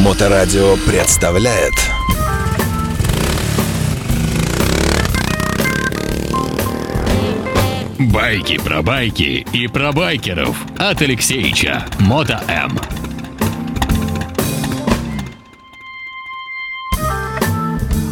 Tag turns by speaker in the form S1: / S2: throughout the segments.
S1: Моторадио представляет
S2: Байки про байки и про байкеров от Алексеича Мото М.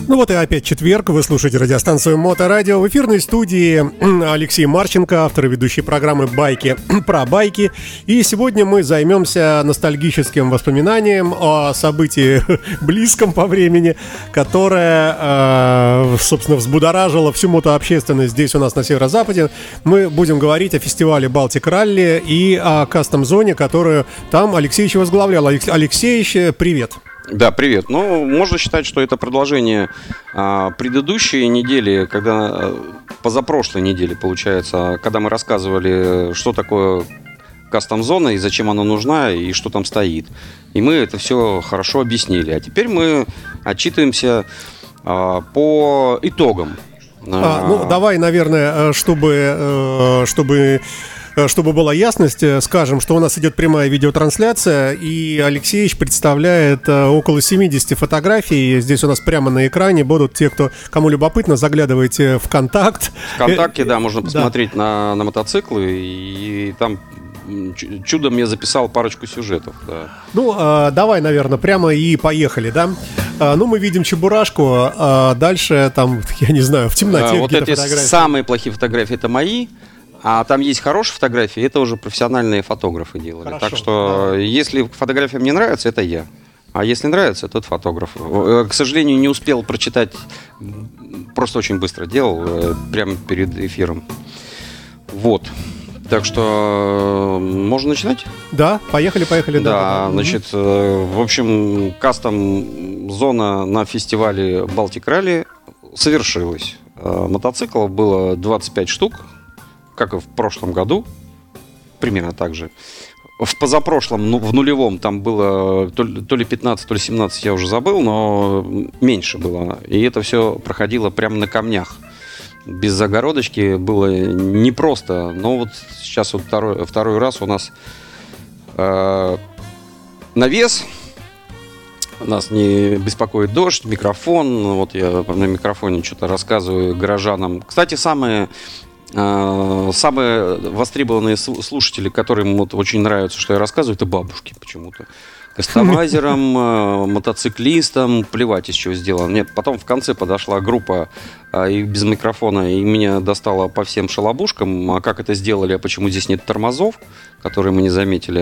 S3: Ну вот и опять четверг. Вы слушаете радиостанцию Моторадио. В эфирной студии Алексей Марченко, автор и ведущей программы «Байки про байки». И сегодня мы займемся ностальгическим воспоминанием о событии близком по времени, которое, э, собственно, взбудоражило всю мотообщественность здесь у нас на северо-западе. Мы будем говорить о фестивале «Балтик Ралли» и о кастом-зоне, которую там Алексеевич возглавлял. Алексеевич, привет.
S4: Да, привет. Ну, можно считать, что это продолжение а, предыдущей недели, когда а, позапрошлой недели, получается, когда мы рассказывали, что такое кастом-зона и зачем она нужна и что там стоит. И мы это все хорошо объяснили. А теперь мы отчитываемся а, по итогам.
S3: А, ну, давай, наверное, э, чтобы, э, чтобы Э, чтобы была ясность, э, скажем, что у нас идет прямая видеотрансляция, и Алексеевич представляет э, около 70 фотографий. Здесь у нас прямо на экране будут те, кто, кому любопытно, заглядывайте в контакт.
S4: Вконтакте, да, можно посмотреть да. На, на мотоциклы, и там чудом я записал парочку сюжетов. Да.
S3: Ну, э, давай, наверное, прямо и поехали, да? Э, ну, мы видим Чебурашку, а дальше там, я не знаю, в темноте.
S4: А, вот эти фотографии. самые плохие фотографии, это мои. А там есть хорошие фотографии, это уже профессиональные фотографы делали. Хорошо, так что, да. если фотография мне нравится, это я. А если нравится, тот фотограф. Э, к сожалению, не успел прочитать, просто очень быстро делал, э, прямо перед эфиром. Вот. Так что можно начинать?
S3: Да, поехали, поехали.
S4: Да, да значит, угу. в общем, кастом зона на фестивале Балтик Ралли совершилась. Мотоциклов было 25 штук, как и в прошлом году, примерно так же. В позапрошлом, ну, в нулевом, там было то ли, то ли 15, то ли 17, я уже забыл, но меньше было. И это все проходило прямо на камнях. Без загородочки было непросто. Но вот сейчас вот второй, второй раз у нас э, навес, нас не беспокоит дождь, микрофон. Вот я на микрофоне что-то рассказываю горожанам. Кстати, самые самые востребованные слушатели, которым вот очень нравится, что я рассказываю, это бабушки почему-то. Кастомайзерам, а, мотоциклистам, плевать из чего сделано. Нет, потом в конце подошла группа а, и без микрофона, и меня достала по всем шалобушкам. А как это сделали, а почему здесь нет тормозов, которые мы не заметили?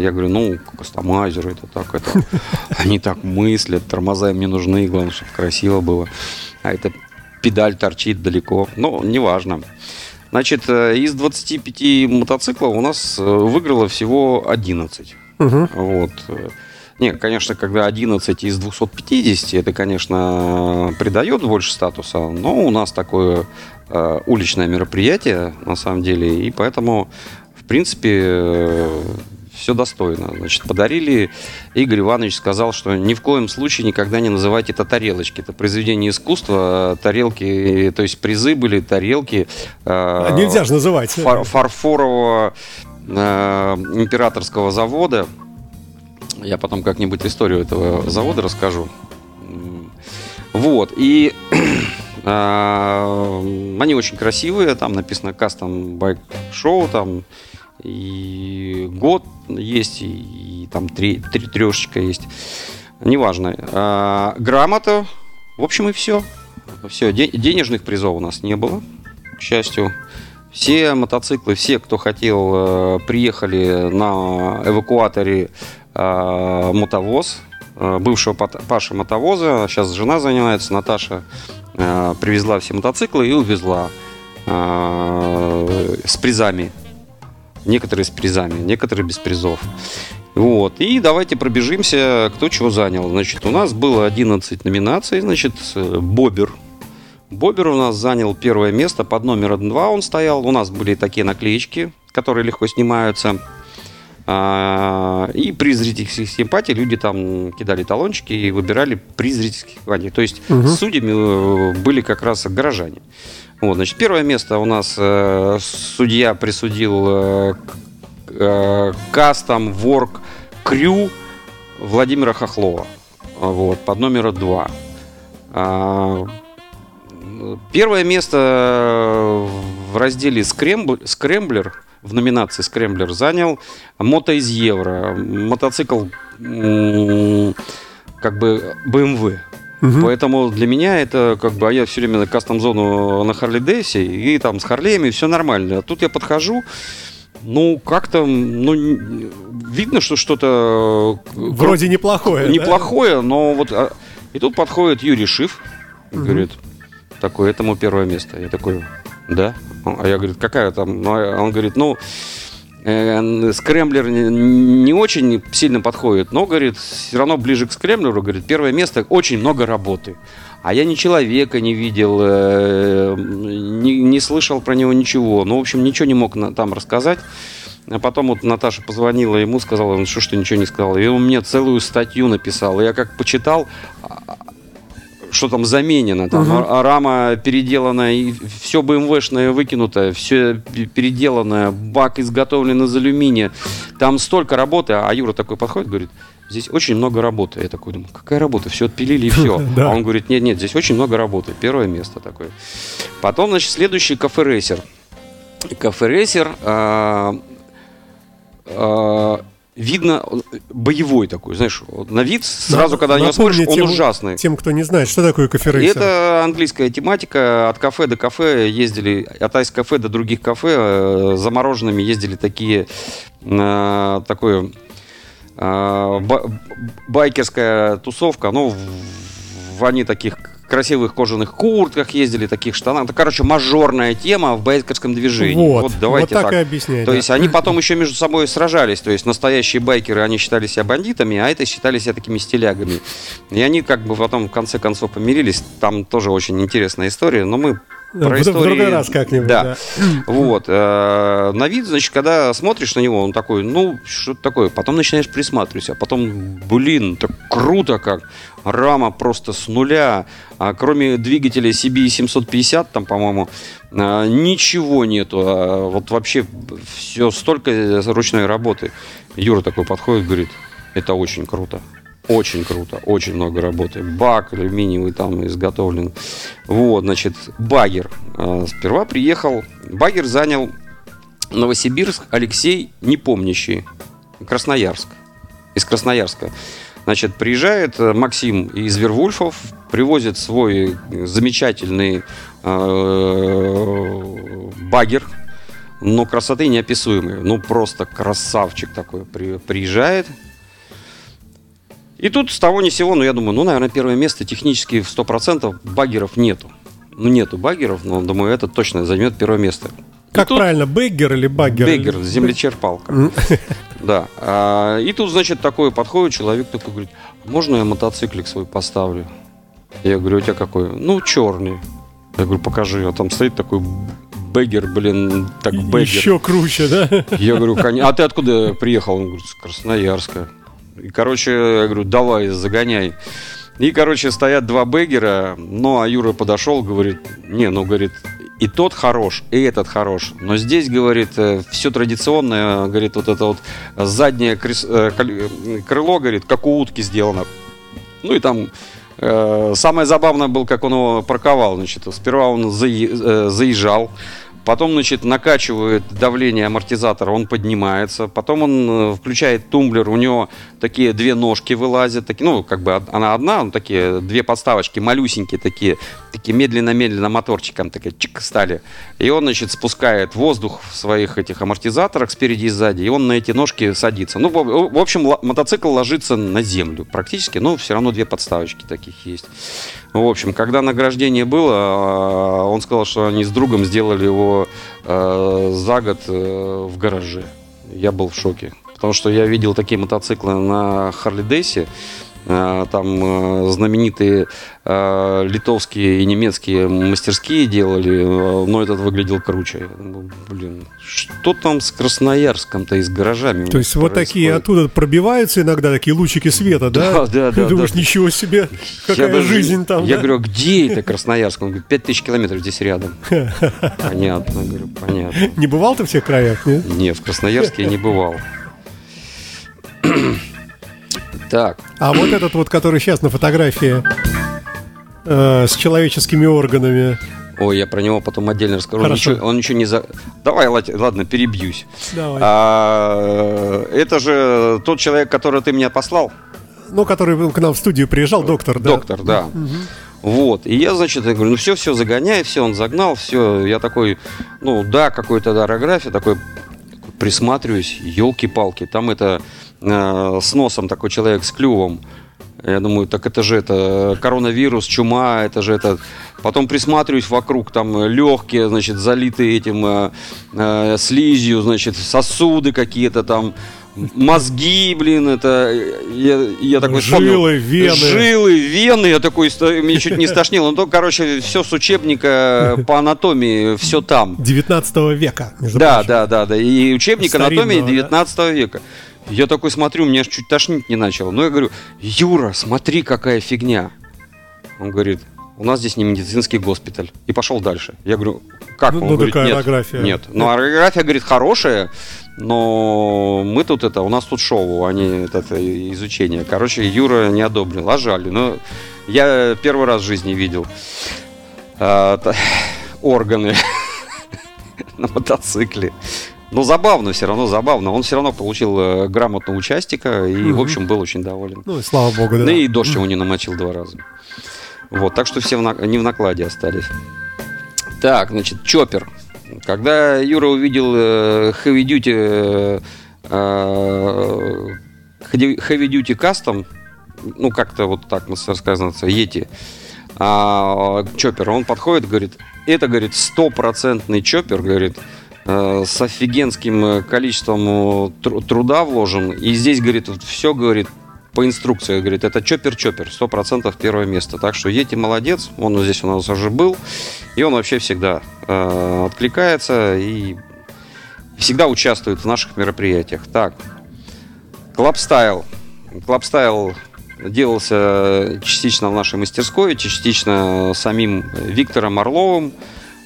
S4: Я говорю, ну, кастомайзеры, это так, это... Они так мыслят, тормоза им не нужны, главное, чтобы красиво было. А это педаль торчит далеко. Но неважно. Значит, э, из 25 мотоциклов у нас э, выиграло всего 11. Угу. Вот. Не, конечно, когда 11 из 250, это, конечно, придает больше статуса, но у нас такое э, уличное мероприятие, на самом деле, и поэтому, в принципе, э, все достойно. Значит, подарили, Игорь Иванович сказал, что ни в коем случае никогда не называйте это тарелочки. Это произведение искусства, тарелки, то есть призы были, тарелки.
S3: А нельзя же называть.
S4: Фар фарфорового э, императорского завода. Я потом как-нибудь историю этого завода расскажу. Вот, и э, они очень красивые, там написано Custom Bike Show, там и год есть, и, и там три, три трешечка есть. Неважно. А, грамота, в общем, и все. Все, денежных призов у нас не было, к счастью. Все мотоциклы, все, кто хотел, э, приехали на эвакуаторе э, мотовоз, э, бывшего Паша мотовоза. Сейчас жена занимается, Наташа привезла все мотоциклы и увезла с призами некоторые с призами, некоторые без призов. Вот. И давайте пробежимся, кто чего занял. Значит, у нас было 11 номинаций. Значит, Бобер. Бобер у нас занял первое место. Под номером 2 он стоял. У нас были такие наклеечки, которые легко снимаются. А, и при зрительских симпатий люди там кидали талончики и выбирали при зрительских симпатиях. То есть угу. судьями э, были как раз горожане. Вот, значит, первое место у нас э, судья присудил э, э, Custom Work Crew Владимира Хохлова. Вот, под номером 2. А, первое место в разделе «Скремблер», «Скремблер» в номинации «Скремблер» занял «Мото из Евро». Мотоцикл как бы BMW. Угу. Поэтому для меня это как бы, а я все время на кастом-зону на Харли Дэвисе, и там с Харлеями все нормально. А тут я подхожу, ну, как-то, ну, видно, что что-то...
S3: Э, Вроде неплохое.
S4: Неплохое, да? но вот... А, и тут подходит Юрий Шиф, угу. говорит, такой, этому первое место. Я такой, да? А я, говорит, какая там? Ну, а он говорит, ну, скрэмблер не, очень сильно подходит, но, говорит, все равно ближе к скрэмблеру, говорит, первое место, очень много работы. А я ни человека не видел, э, не, не слышал про него ничего. Ну, в общем, ничего не мог там рассказать. А потом вот Наташа позвонила ему, сказала, ну что ж ты ничего не сказал. И он мне целую статью написал. Я как почитал, что там заменено, там угу. рама переделана, и все БМВшное выкинуто, все переделано, бак изготовлен из алюминия. Там столько работы, а Юра такой подходит, говорит, здесь очень много работы. Я такой думаю, какая работа? Все отпилили и все. А он говорит, нет, нет, здесь очень много работы. Первое место такое. Потом, значит, следующий кафе рейсер. Кафе рейсер а, а, видно боевой такой, знаешь, на вид сразу, Но, когда на него смотришь, он
S3: тем,
S4: ужасный.
S3: Тем, кто не знает, что такое рейсер.
S4: Это английская тематика. От кафе до кафе ездили, от айс-кафе до других кафе э, замороженными ездили такие, э, такое э, байкерская тусовка. Ну, в, они таких красивых кожаных куртках ездили, таких штанах. Это, короче, мажорная тема в байкерском движении.
S3: Вот, вот давайте вот так, так и объясняй.
S4: То да. есть они потом еще между собой сражались. То есть настоящие байкеры, они считали себя бандитами, а это считали себя такими стилягами. И они как бы потом в конце концов помирились. Там тоже очень интересная история, но мы
S3: про в, истории... в другой раз как-нибудь.
S4: Да. да. Вот. Э, на вид, значит, когда смотришь на него, он такой, ну, что такое. Потом начинаешь присматриваться. А потом, блин, так круто как. Рама просто с нуля. А кроме двигателя CB 750, там, по-моему, э, ничего нету. А вот вообще все столько ручной работы. Юра такой подходит, говорит, это очень круто. Очень круто, очень много работы. Бак алюминиевый там изготовлен. Вот, значит, багер. А, сперва приехал, багер занял Новосибирск Алексей Непомнящий, Красноярск, из Красноярска. Значит, приезжает э, Максим из Вервульфов, привозит свой замечательный э, багер, но красоты неописуемой. Ну, просто красавчик такой. При, приезжает, и тут с того ни сего, ну я думаю, ну, наверное, первое место технически в 100% баггеров нету. Ну, нету баггеров, но, думаю, это точно займет первое место.
S3: Как тут... правильно, беггер или баггер?
S4: Беггер, землечерпалка. Да. А, и тут, значит, такой подходит человек, такой говорит, можно я мотоциклик свой поставлю? Я говорю, у тебя какой? Ну, черный. Я говорю, покажи. А там стоит такой беггер, блин, так беггер.
S3: Еще круче, да?
S4: Я говорю, а ты откуда приехал? Он говорит, с Красноярска. И, короче, я говорю, давай, загоняй. И, короче, стоят два бегера, ну, а Юра подошел, говорит, не, ну, говорит, и тот хорош, и этот хорош. Но здесь, говорит, э, все традиционное, говорит, вот это вот заднее э, крыло, говорит, как у утки сделано. Ну и там э, самое забавное было, как он его парковал. Значит, сперва он заезжал, Потом, значит, накачивает давление амортизатора, он поднимается. Потом он э, включает тумблер, у него такие две ножки вылазят. Такие, ну, как бы она одна, но такие две подставочки, малюсенькие такие, такие медленно-медленно моторчиком такие чик стали. И он, значит, спускает воздух в своих этих амортизаторах спереди и сзади, и он на эти ножки садится. Ну, в, общем, мотоцикл ложится на землю практически, но все равно две подставочки таких есть. В общем, когда награждение было, а, он сказал, что они с другом сделали его э, за год э, в гараже. Я был в шоке. Потому что я видел такие мотоциклы на Харли Дейсе. Э, там знаменитые э, литовские и немецкие мастерские делали, э, но этот выглядел круче. Думаю, блин, что там с Красноярском-то и с гаражами?
S3: То есть вот такие оттуда пробиваются иногда такие лучики света,
S4: да? Да, да,
S3: да. Ты думаешь, да. ничего себе, какая я жизнь там.
S4: Я да? говорю, где это Красноярск? Он говорит, 5000 километров здесь рядом. Понятно, говорю, понятно.
S3: Не бывал ты в всех краях, нет?
S4: Не, в Красноярске я не бывал. Так,
S3: А вот этот вот, который сейчас на фотографии э, с человеческими органами.
S4: ой, я про него потом отдельно расскажу. Он
S3: Хорошо.
S4: ничего, он ничего не за... Давай, ладно, перебьюсь.
S3: Давай.
S4: А, это же тот человек, который ты меня послал.
S3: Ну, который к нам в студию приезжал, доктор, да?
S4: Доктор, да. Вот. И я, значит, я говорю, ну все, все, загоняй, все, он загнал, все. Я такой, ну да, какой-то да, аэрография, такой присматриваюсь, елки-палки, там это э, с носом такой человек с клювом. Я думаю, так это же это коронавирус, чума, это же это. Потом присматриваюсь вокруг, там легкие, значит, залитые этим э, э, слизью, значит, сосуды какие-то там, мозги, блин, это я, я такой вспомнил.
S3: Жилы, вены.
S4: Жилы, вены, я такой, меня чуть не стошнило. Ну, то, короче, все с учебника по анатомии, все там.
S3: 19 века, между
S4: Да,
S3: прочим.
S4: да, да, да. И учебник
S3: Старинного,
S4: анатомии
S3: да?
S4: 19 века. Я такой смотрю, меня аж чуть тошнить не начало. Ну, я говорю, Юра, смотри, какая фигня. Он говорит, у нас здесь не медицинский госпиталь. И пошел дальше. Я говорю, как?
S3: Ну,
S4: Он
S3: ну,
S4: говорит,
S3: такая
S4: нет,
S3: аэрография.
S4: Нет. Ну, аэрография, говорит, хорошая, но мы тут это, у нас тут шоу, а не это, изучение. Короче, Юра не одобрил, а жаль. Но я первый раз в жизни видел а, та- органы на мотоцикле. Но забавно, все равно забавно. Он все равно получил э, грамотного участника и, в общем, был очень доволен.
S3: Ну, и слава богу, да.
S4: Ну и дождь его не намочил два раза. Вот, так что все в на- не в накладе остались. Так, значит, Чоппер. Когда Юра увидел э, Heavy Duty э, э, Heavy Duty Custom, ну как-то вот так рассказывается, Yeti, а, Чоппер, он подходит, говорит, это, говорит, стопроцентный Чоппер, говорит, с офигенским э, количеством э, тру- труда вложен. И здесь, говорит, все, говорит, по инструкции, говорит, это чоппер-чоппер, сто процентов первое место. Так что Ети молодец, он здесь у нас уже был, и он вообще всегда э, откликается и всегда участвует в наших мероприятиях. Так, Club style. Club style делался частично в нашей мастерской, частично самим Виктором Орловым.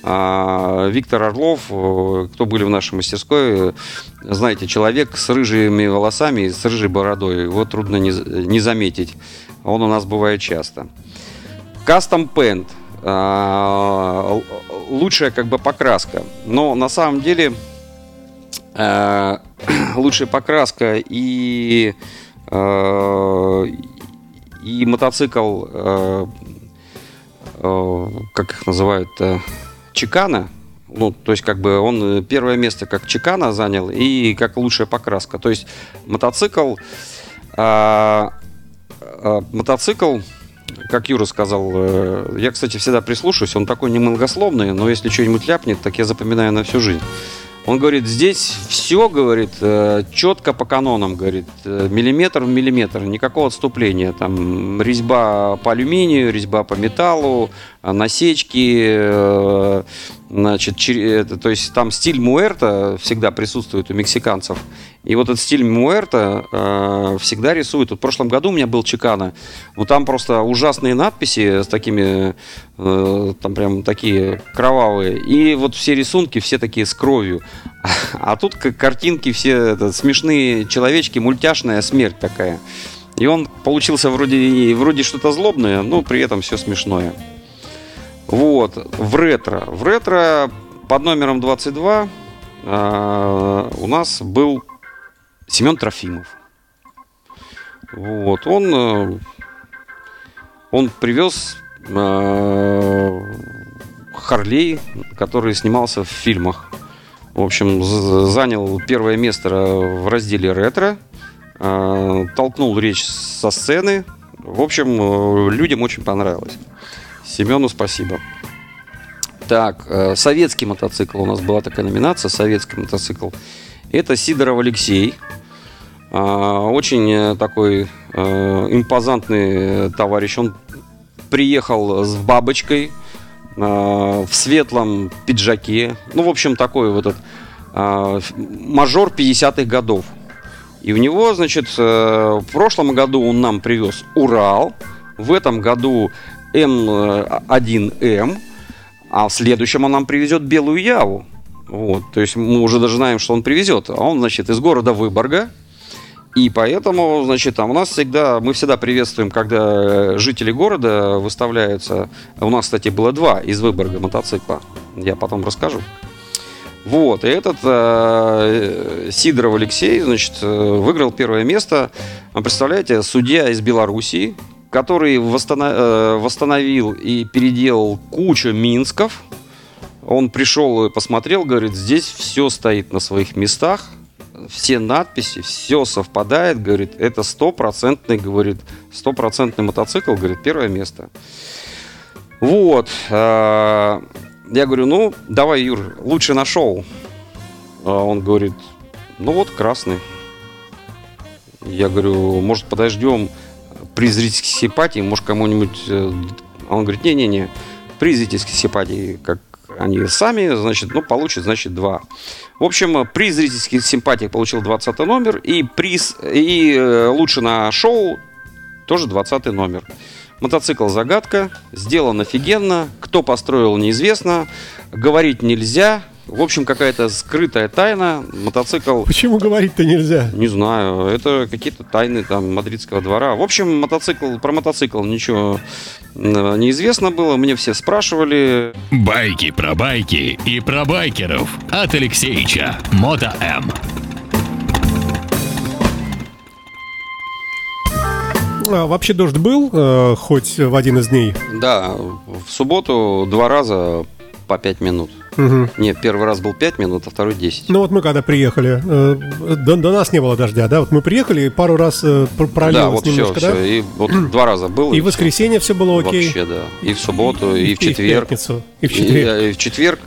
S4: А, Виктор Орлов, э, кто были в нашей мастерской, знаете, человек с рыжими волосами, и с рыжей бородой. Его трудно не, не заметить. Он у нас бывает часто. Custom Paint. А, Лучшая как бы покраска. Но на самом деле э, лучшая покраска и, э, и мотоцикл, как их называют, Чикана. Ну, то есть, как бы он э, первое место как Чикана занял и как лучшая покраска. То есть, мотоцикл, а, а, мотоцикл, как Юра сказал, э, я, кстати, всегда прислушиваюсь, он такой немногословный, но если что-нибудь ляпнет, так я запоминаю на всю жизнь. Он говорит, здесь все, говорит, э, четко по канонам, говорит, э, миллиметр в миллиметр, никакого отступления. Там резьба по алюминию, резьба по металлу, а, насечки, э, значит, то есть там стиль Муэрта всегда присутствует у мексиканцев. И вот этот стиль Муэрта э, всегда рисует. Вот в прошлом году у меня был Чикана, ну там просто ужасные надписи с такими, э, там прям такие кровавые. И вот все рисунки все такие с кровью. А тут как картинки все это, смешные человечки, мультяшная смерть такая. И он получился вроде, вроде что-то злобное, но при этом все смешное. Вот, в ретро. В ретро под номером 22 а, у нас был Семен Трофимов. Вот, он, э, он привез э, Харлей, который снимался в фильмах. В общем, занял первое место в разделе ретро, э, толкнул речь со сцены. В общем, э, людям очень понравилось. Семену спасибо. Так, э, советский мотоцикл. У нас была такая номинация, советский мотоцикл. Это Сидоров Алексей. А, Очень э, такой э, импозантный э, товарищ. Он приехал с бабочкой в светлом пиджаке. Ну, в общем, такой вот этот ф- мажор 50-х годов. И у него, значит, в прошлом году он нам привез Урал, в этом году М1М, а в следующем он нам привезет Белую Яву. Вот, то есть мы уже даже знаем, что он привезет. А он, значит, из города Выборга. И поэтому, значит, там у нас всегда, мы всегда приветствуем, когда жители города выставляются. У нас, кстати, было два из Выборга мотоцикла. Я потом расскажу. Вот, и этот э, Сидоров Алексей, значит, э, выиграл первое место. Представляете, судья из Белоруссии, который восстанов, э, восстановил и переделал кучу Минсков. Он пришел и посмотрел, говорит, здесь все стоит на своих местах, все надписи, все совпадает, говорит, это стопроцентный, говорит, стопроцентный мотоцикл, говорит, первое место. Вот. Э, я говорю, ну, давай, Юр, лучше нашел. А он говорит, ну вот, красный. Я говорю, может, подождем при зрительской симпатии, может, кому-нибудь... Э, он говорит, не-не-не, при зрительской симпатии, как они сами, значит, ну, получит, значит, два. В общем, при зрительских симпатиях получил 20 номер, и приз, и э, лучше на шоу тоже 20 номер. Мотоцикл загадка, сделан офигенно, кто построил неизвестно, говорить нельзя, в общем, какая-то скрытая тайна. Мотоцикл...
S3: Почему говорить-то нельзя?
S4: Не знаю. Это какие-то тайны там мадридского двора. В общем, мотоцикл, про мотоцикл ничего неизвестно было. Мне все спрашивали.
S2: Байки про байки и про байкеров от Алексеича. Мото М.
S3: А, вообще дождь был, э, хоть в один из дней?
S4: Да, в субботу два раза по пять минут.
S3: Угу.
S4: Нет, первый раз был 5 минут, а второй 10.
S3: Ну вот мы когда приехали, э, до, до нас не было дождя, да? Вот мы приехали, и пару раз э, пролилось
S4: да, вот
S3: немножко,
S4: все,
S3: да?
S4: все. И вот два раза было.
S3: И,
S4: и
S3: в воскресенье все было окей?
S4: Вообще, да. И в субботу, и,
S3: и
S4: в четверг.
S3: И в пятницу, и в четверг.
S4: И, и в четверг,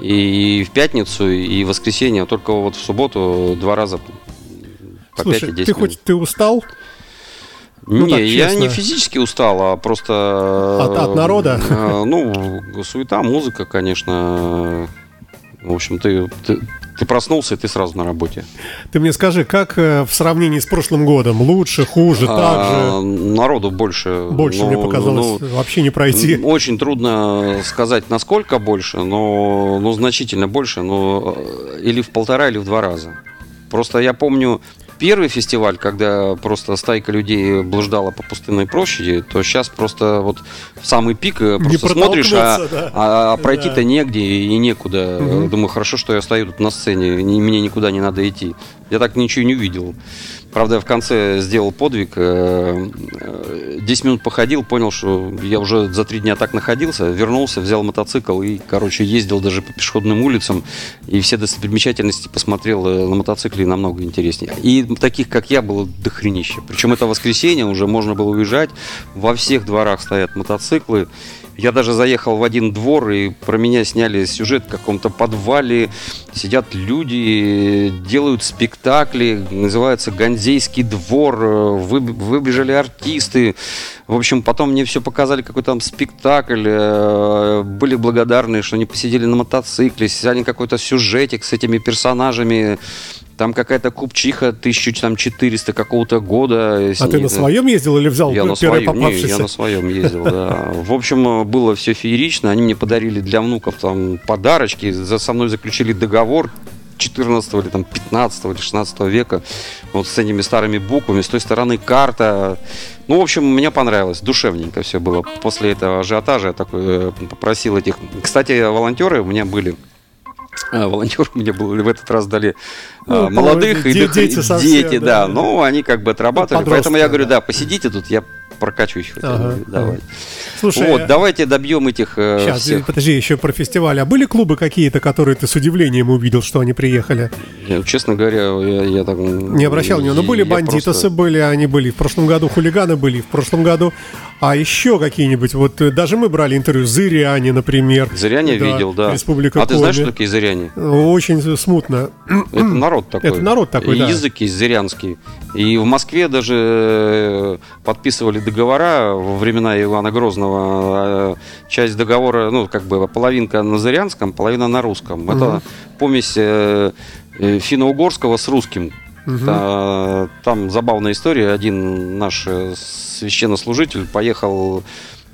S4: и в пятницу, и в воскресенье. Только вот в субботу два раза по
S3: Слушай,
S4: 5 и 10
S3: ты
S4: минут.
S3: хоть ты устал? Ну,
S4: не,
S3: так,
S4: я
S3: честно.
S4: не физически устал, а просто...
S3: От- от народа?
S4: э, Ну, суета, музыка, конечно. В общем, ты, ты, ты проснулся, и ты сразу на работе.
S3: Ты мне скажи, как э, в сравнении с прошлым годом? Лучше, хуже, так
S4: А,
S3: же?
S4: Народу больше.
S3: Больше, мне
S4: ну,
S3: показалось,
S4: ну,
S3: вообще не пройти.
S4: Очень трудно сказать, насколько больше, но ну, значительно больше, но э, или в полтора, или в два раза. Просто я помню первый фестиваль, когда просто стайка людей блуждала по пустынной площади, то сейчас просто вот в самый пик э, просто смотришь, а,
S3: да.
S4: а- а пройти-то
S3: Да.
S4: негде и некуда. Думаю, хорошо, что я стою тут на сцене, мне никуда не надо идти. Я так ничего не увидел. Правда, я в конце сделал подвиг. э, э, 10 минут походил, понял, что я уже за три дня так находился. Вернулся, взял мотоцикл и, короче, ездил даже по пешеходным улицам. И все достопримечательности посмотрел э, на мотоцикле намного интереснее. И таких, как я, было дохренище. Причем это воскресенье, уже можно было уезжать. Во всех дворах стоят мотоциклы. Я даже заехал в один двор, и про меня сняли сюжет в каком-то подвале. Сидят люди, делают спектакли, называется «Ганзейский двор», вы- выбежали артисты. В общем, потом мне все показали, какой там спектакль. э, Были благодарны, что они посидели на мотоцикле, сняли какой-то сюжетик с этими персонажами. Там какая-то купчиха 1400 какого-то года.
S3: А ты на своем ездил или взял
S4: Я на своем, не, я на своем ездил, да. В общем, было все феерично. Они мне подарили для внуков там подарочки. За, со мной заключили договор 14 или там 15 или 16 века. Вот с этими старыми буквами. С той стороны карта. Ну, в общем, мне понравилось. Душевненько все было. После этого ажиотажа я такой э, попросил этих... Кстати, волонтеры у меня были а, волонтеры мне были в этот раз дали а,
S3: Ну,
S4: молодых и
S3: дети совсем,
S4: дети,
S3: да.
S4: да. Ну, они как бы отрабатывали.
S3: Подростки,
S4: Поэтому я говорю,
S3: да,
S4: посидите тут, я прокачусь.
S3: Ага,
S4: Давай.
S3: Слушай,
S4: вот, давайте добьем этих э,
S3: Сейчас,
S4: всех.
S3: подожди, еще про фестиваль. А были клубы какие-то, которые ты с удивлением увидел, что они приехали?
S4: Я, честно говоря, я, я так...
S3: Не обращал внимания. Ну, были бандитосы,
S4: просто-
S3: были, они были. В прошлом году хулиганы были, в прошлом году. А еще какие-нибудь, вот э, даже мы брали интервью, Зыряне, например.
S4: Зыряне видел, да.
S3: Республика
S4: а ты знаешь,
S3: Коми.
S4: что такие зыряне?
S3: Очень смутно.
S4: Это народ такой.
S3: Это народ такой,
S4: И
S3: да.
S4: Язык есть зырянский. И в Москве даже э, подписывали договора во времена Ивана Грозного. э, Часть договора, ну, как бы половинка на зырянском, половина на русском. Это помесь э, э, финно-угорского с русским. Та- Там забавная история. Один наш священнослужитель поехал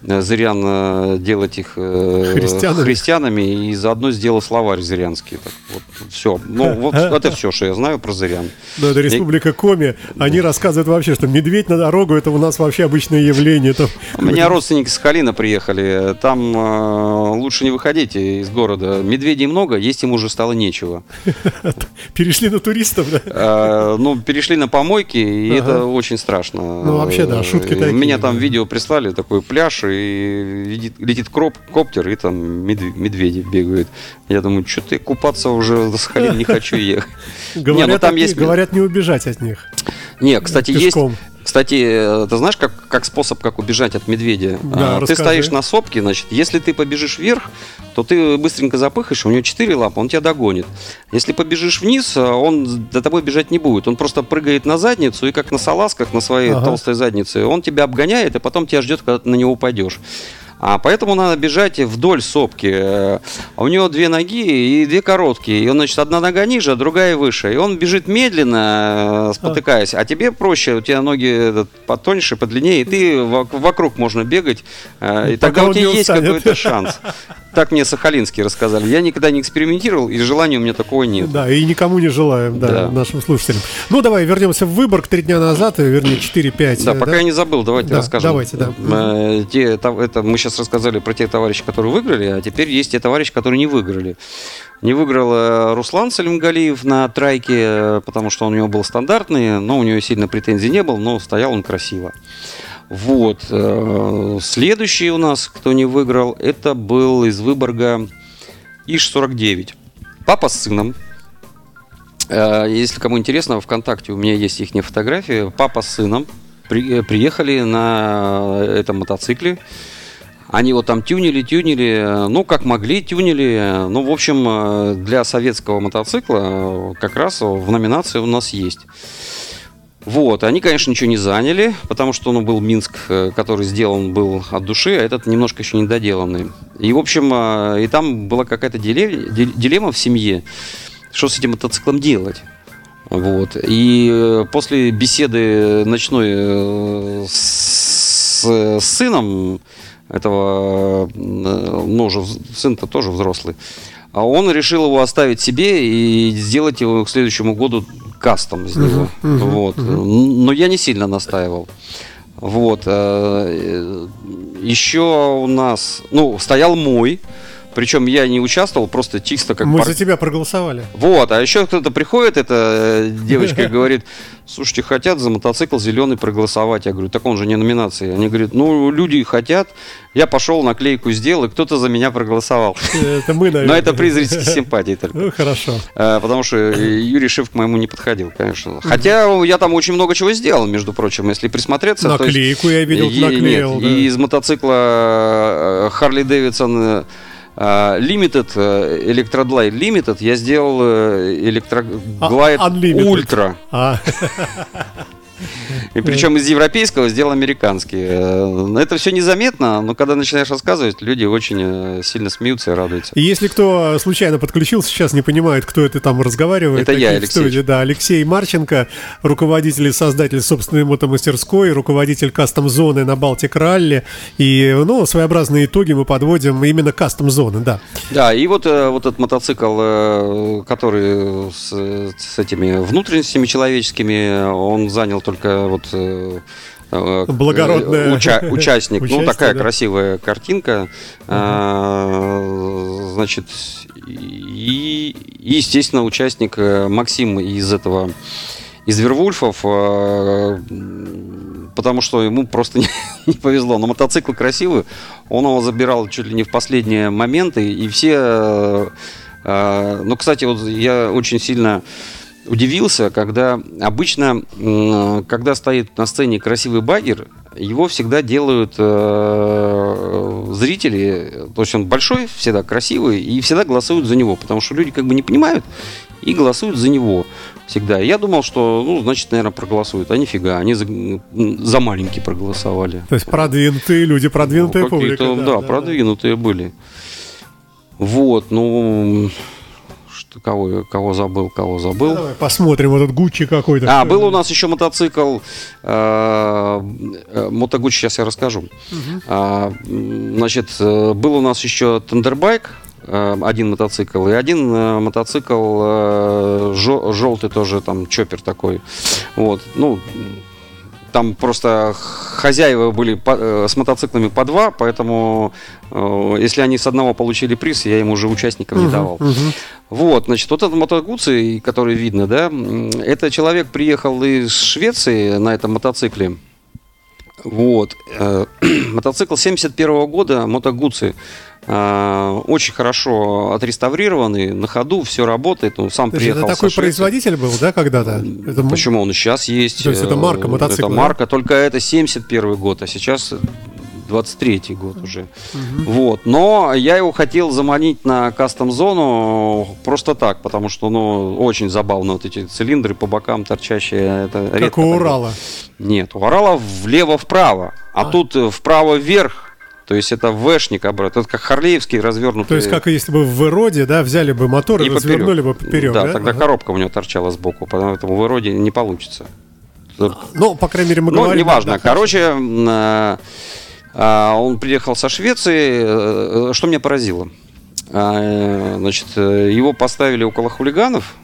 S4: зырян э, делать их э,
S3: Христианами?
S4: христианами и заодно сделал словарь зырянский. Так вот, все. Ну, вот это все, что я знаю про зырян.
S3: Ну, это Республика Коми. Они рассказывают вообще, что медведь на дорогу это у нас вообще обычное явление. Там
S4: У меня родственники с Халина приехали. Там э, лучше не выходите из города. Медведей много, есть им уже стало нечего.
S3: перешли на туристов, да?
S4: Э, Ну, перешли на помойки, и
S3: Ага.
S4: это очень страшно.
S3: Ну, вообще, да, шутки
S4: Э,
S3: такие,
S4: Меня там видео прислали, такой пляж, и летит, летит кроп, коптер, и там медве- медведи бегают. Я думаю, что ты купаться уже Сахалина не хочу ехать.
S3: Говорят,
S4: Не, ну там есть...
S3: говорят не убежать от них.
S4: Не, кстати, есть... Кстати, э, ты знаешь, как, как способ, как убежать от медведя?
S3: Да,
S4: А, ты
S3: расскажи.
S4: стоишь на сопке, значит, если ты побежишь вверх, то ты быстренько запыхаешь, у него четыре лапы, он тебя догонит. Если побежишь вниз, а, он до тобой бежать не будет. Он просто прыгает на задницу, и как на салазках, на своей
S3: Ага.
S4: толстой заднице, он тебя обгоняет, и потом тебя ждет, когда ты на него упадешь. А поэтому надо бежать вдоль сопки. Э, А у него две ноги и две короткие. И он, значит, одна нога ниже, а другая выше. И он бежит медленно, э, спотыкаясь. А тебе проще, у тебя ноги этот, потоньше, подлиннее, и ты вок- вокруг можно бегать. э, И тогда у тебя есть какой-то шанс. Так мне сахалинские рассказали. Я никогда не экспериментировал, и желания у меня такого нет.
S3: Да, и никому не желаем, да,
S4: Да.
S3: нашим слушателям. Ну, давай вернемся в Выборг три дня назад, э, вернее, 4-5.
S4: Да,
S3: э,
S4: пока я не забыл, давайте
S3: Да,
S4: расскажем.
S3: давайте, да.
S4: Э, те, это, мы сейчас рассказали про тех товарищей, которые выиграли, а теперь есть те товарищи, которые не выиграли. Не выиграл э, Руслан Салимгалиев на трайке, э, потому что он у него был стандартный, но у него сильно претензий не было, но стоял он красиво. Вот. э, Следующий у нас, кто не выиграл, это был из Выборга Иш-49. Папа с сыном. Если кому интересно, ВКонтакте у меня есть их фотографии. Папа с сыном при- приехали на этом мотоцикле. Они его там тюнили, тюнили, э, ну, как могли, тюнили. Ну, в общем, э, для советского мотоцикла э, как раз в номинации у нас есть. Вот, они, конечно, ничего не заняли, потому что ну, был Минск, который сделан был от души, а этот немножко еще недоделанный. И, в общем, и там была какая-то диле- дил- дилемма в семье, что с этим мотоциклом делать. Вот. И после беседы ночной с, с сыном этого, э, ну, уже сын-то тоже взрослый, а он решил его оставить себе и сделать его к следующему году кастом из него. вот. Но я не сильно настаивал. Вот. э, Еще у нас, ну, стоял мой, причем я не участвовал, просто чисто как
S3: Мы
S4: пар-
S3: за тебя проголосовали.
S4: вот, а еще кто-то приходит, эта э, девочка и говорит, слушайте, хотят за мотоцикл зеленый проголосовать. Я говорю, так он же не номинации. Они говорят, ну, люди хотят. Я пошел, наклейку сделал, и кто-то за меня проголосовал.
S3: Это мы, наверное.
S4: Но это при зрительской симпатии только.
S3: Ну, хорошо.
S4: Э, Потому что э, Юрий Шиф к моему не подходил, конечно. Хотя я там очень много чего сделал, между прочим, если присмотреться.
S3: Наклейку я видел, наклеил.
S4: и из мотоцикла Харли Дэвидсон Limited, э, Electroglide Limited, я сделал э, Electroglide
S3: А.
S4: Ultra. И причем из европейского сделал американский. Э, Это все незаметно, но когда начинаешь рассказывать, люди очень э, сильно смеются и радуются.
S3: И если кто случайно подключился, сейчас не понимает, кто это там разговаривает.
S4: Это я, Алексей.
S3: студии, Да, Алексей Марченко, руководитель и создатель собственной мотомастерской, руководитель кастом-зоны на Балтик Ралли. И, ну, своеобразные итоги мы подводим именно кастом-зоны, да.
S4: Да, и вот, э, вот этот мотоцикл, э, который с, с этими внутренностями человеческими, он занял только вот э, э,
S3: Благородное
S4: э, уча- участник.
S3: участие,
S4: ну, такая
S3: да.
S4: красивая картинка. А, Значит, и, и, естественно, участник э, Максим из этого из Вервульфов, м, потому что ему просто не, не повезло. Но мотоцикл красивый, он его забирал чуть ли не в последние моменты, и все... э, ну, кстати, вот я очень сильно удивился, когда обычно, когда стоит на сцене красивый багер, его всегда делают э, зрители, то есть он большой, всегда красивый, и всегда голосуют за него, потому что люди как бы не понимают и голосуют за него всегда. Я думал, что, ну, значит, наверное, проголосуют, а нифига, они за, за маленький проголосовали.
S3: То есть продвинутые люди, продвинутая
S4: Ну,
S3: публика.
S4: какие-то, да, продвинутые были. Вот, ну, кого, кого забыл, кого забыл.
S3: Давай посмотрим, вот этот Гуччи какой-то.
S4: А, был у нас еще мотоцикл, э, э, мотогуч, сейчас я расскажу. А, значит, э, был у нас еще Тендербайк, э, один мотоцикл, и один мотоцикл желтый тоже, там, чоппер такой. Вот, ну, там просто хозяева были по- э, с мотоциклами по два, поэтому э, если они с одного получили приз, я им уже участникам не давал. Вот, значит, вот этот мотогуций, который видно, да, это человек приехал из Швеции на этом мотоцикле. Вот. э, Мотоцикл 71 года, мотогуци. Э, Очень хорошо отреставрированный, на ходу, все работает. Он сам
S3: То
S4: приехал
S3: это такой производитель был, да, когда-то? Это
S4: Почему он и сейчас есть?
S3: То есть это
S4: э,
S3: марка мотоцикла,
S4: Это
S3: да?
S4: марка, только это 71 год, а сейчас 23 год уже. Вот. Но я его хотел заманить на кастом-зону просто так, потому что, ну, очень забавно вот эти цилиндры по бокам торчащие. Это
S3: Как
S4: редко
S3: у Урала.
S4: нет, у Урала влево-вправо, а, тут э, вправо-вверх. То есть это Вшник обратно. Это как Харлеевский развернутый.
S3: То есть, как если бы в Эроде, да, взяли бы мотор и,
S4: и поперек.
S3: развернули бы поперек, да?
S4: Да, тогда
S3: Ага.
S4: коробка у него торчала сбоку, поэтому в Эроде не получится.
S3: Ну, по крайней мере, мы
S4: Ну,
S3: говорим...
S4: неважно.
S3: да,
S4: Короче, а, а, он приехал со Швеции. Э, Что меня поразило? А, э, Значит, э, его поставили около хулиганов,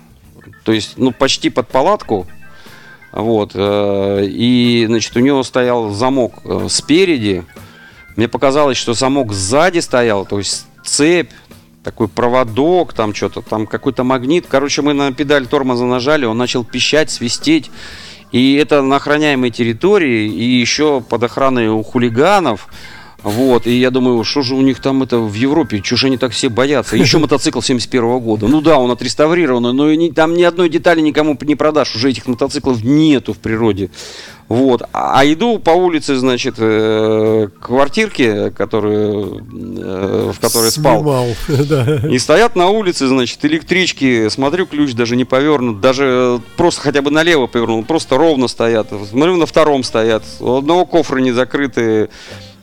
S4: то есть, ну, почти под палатку. Вот. э, И, значит, у него стоял замок э, спереди. Мне показалось, что замок сзади стоял, то есть цепь, такой проводок, там что-то, там какой-то магнит. Короче, мы на педаль тормоза нажали, он начал пищать, свистеть. И это на охраняемой территории, и еще под охраной у хулиганов. Вот, и я думаю, что же у них там это в Европе, чего же они так все боятся? Еще мотоцикл 71 года. Ну да, он отреставрированный, но и ни- там ни одной детали никому не продашь. Уже этих мотоциклов нету в природе. Вот. А, а иду по улице, значит, э, к квартирке, которую, э, в которой спал.
S3: Снимал, да.
S4: И стоят на улице, значит, электрички. Смотрю, ключ даже не повернут. Даже просто хотя бы налево повернул. Просто ровно стоят. Смотрю, на втором стоят. У одного кофра не закрыты.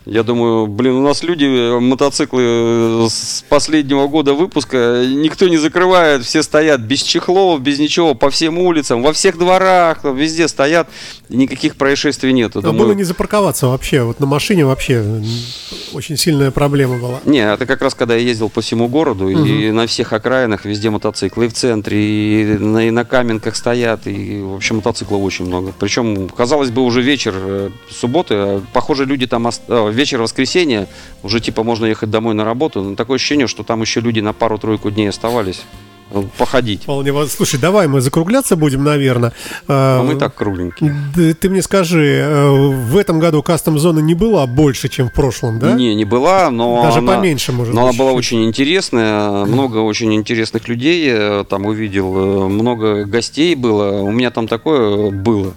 S4: Я думаю, блин, у нас люди, э, мотоциклы э, с последнего года выпуска, никто не закрывает, все стоят без чехлов, без ничего, по всем улицам, во всех дворах, везде стоят, никаких происшествий нету.
S3: А
S4: Думаю,
S3: было не запарковаться вообще. Вот на машине вообще очень сильная проблема была.
S4: Не, это как раз когда я ездил по всему городу, и на всех окраинах везде мотоциклы, и в центре, и на, и на каменках стоят, и, в общем, мотоциклов очень много. Причем, казалось бы, уже вечер э, субботы, а, похоже, люди там, ост- а, вечер воскресенья, уже типа можно ехать домой на работу, но такое ощущение, что там еще люди на пару-тройку дней оставались э, походить.
S3: Вполне воз- Слушай, давай мы закругляться будем, наверное.
S4: А мы так кругленькие.
S3: Ты мне скажи, э, в этом году кастом-зона не была больше, чем в прошлом, да?
S4: Не, не была, но
S3: Даже
S4: она,
S3: поменьше, может
S4: но
S3: быть,
S4: она была очень интересная, много очень интересных людей э, там увидел, э, много гостей было. У меня там такое было.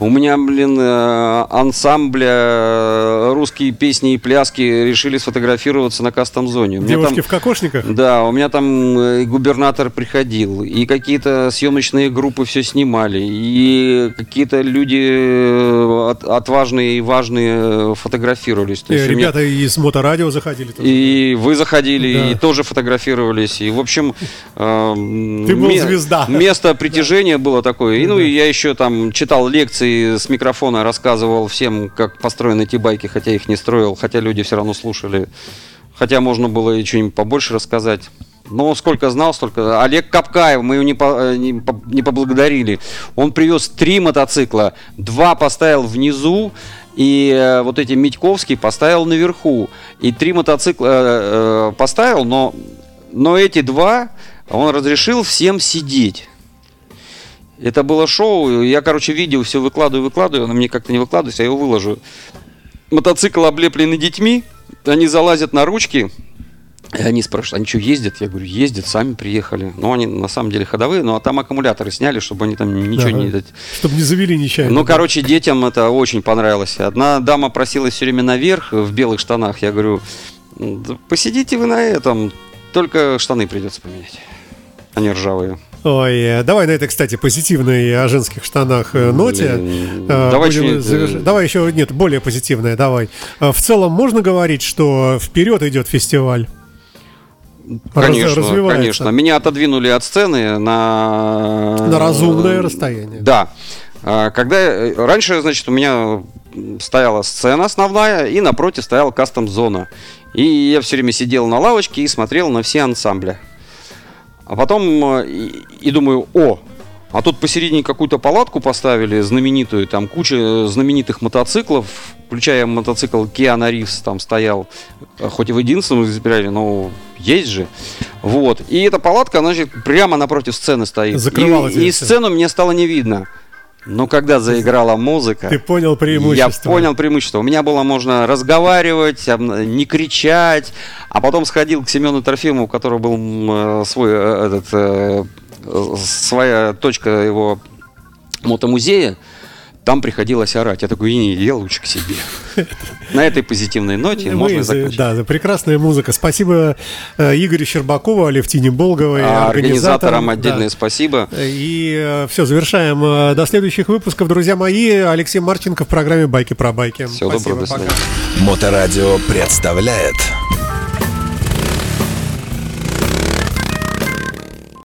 S4: У меня, блин, э, ансамбля э, русские песни и пляски решили сфотографироваться на кастом-зоне.
S3: Девушки
S4: там-
S3: в кокошниках?
S4: да, у меня там э, губернатор приходил, и какие-то съемочные группы все снимали, и какие-то люди э, от- отважные и важные э, фотографировались. То
S3: И
S4: у меня-
S3: ребята из моторадио заходили. тоже.
S4: и вы заходили,
S3: Да.
S4: и тоже фотографировались. И, в общем, эм,
S3: Ты был звезда.
S4: Место притяжения было такое. И, ну, и я еще там читал лекции с микрофона, рассказывал всем, как построены эти байки, хотя их не строил, хотя люди все равно слушали. Хотя можно было и что-нибудь побольше рассказать. Но сколько знал, столько. Олег Капкаев, мы его не, по- э, не, по- не поблагодарили. Он привез три мотоцикла, два поставил внизу, и э, вот эти Митьковский поставил наверху. И три мотоцикла э, поставил, но, но эти два он разрешил всем сидеть. Это было шоу. Я, короче, видео все выкладываю, выкладываю. Оно мне как-то не выкладывается, я его выложу. Мотоцикл облепленный детьми. Они залазят на ручки. И они спрашивают, они что, ездят? Я говорю, ездят, сами приехали. Ну, они на самом деле ходовые, ну, а там аккумуляторы сняли, чтобы они там ничего
S3: Ага.
S4: не...
S3: Чтобы не завели нечаянно.
S4: Ну, короче, детям это очень понравилось. Одна дама просилась все время наверх в белых штанах. Я говорю, «Да посидите вы на этом, только штаны придется поменять. Они ржавые.
S3: Ой, э, давай на этой, кстати, позитивной о женских штанах э, ноте. Э,
S4: давай
S3: будем
S4: э,
S3: Давай еще, нет, более позитивное, давай. Э, В целом можно говорить, что вперед идет фестиваль?
S4: Конечно,
S3: развивается.
S4: конечно. Меня отодвинули от сцены на...
S3: На разумное расстояние.
S4: Да. А, Когда раньше, значит, у меня стояла сцена основная, и напротив стояла кастом-зона. И я все время сидел на лавочке и смотрел на все ансамбли. А потом э, и, и думаю, о, а тут посередине какую-то палатку поставили знаменитую, там куча знаменитых мотоциклов, включая мотоцикл Киана Ривз там стоял, э, хоть и в единственном экземпляре, но есть же. Вот. И эта палатка, она же прямо напротив сцены стоит.
S3: Закрывала
S4: и, и сцену мне стало не видно. Но когда заиграла музыка,
S3: Ты понял
S4: я
S3: преимущество.
S4: понял преимущество. У меня было можно разговаривать, не кричать. А потом сходил к Семену Трофимову, у которого был э, свой э, этот э, своя точка его мотомузея. Там приходилось орать. Я такой, не, я лучше к себе. На этой позитивной ноте
S3: Мы
S4: можно
S3: за-
S4: закончить.
S3: да, прекрасная музыка. Спасибо э, Игорю Щербакову, Алевтине Болговой,
S4: А
S3: организаторам.
S4: Организаторам отдельное
S3: Да.
S4: спасибо.
S3: И все, завершаем. Э, До следующих выпусков, друзья мои. Алексей Марченко в программе «Байки про байки».
S4: Всего доброго, до
S3: пока.
S4: свидания.
S1: Моторадио представляет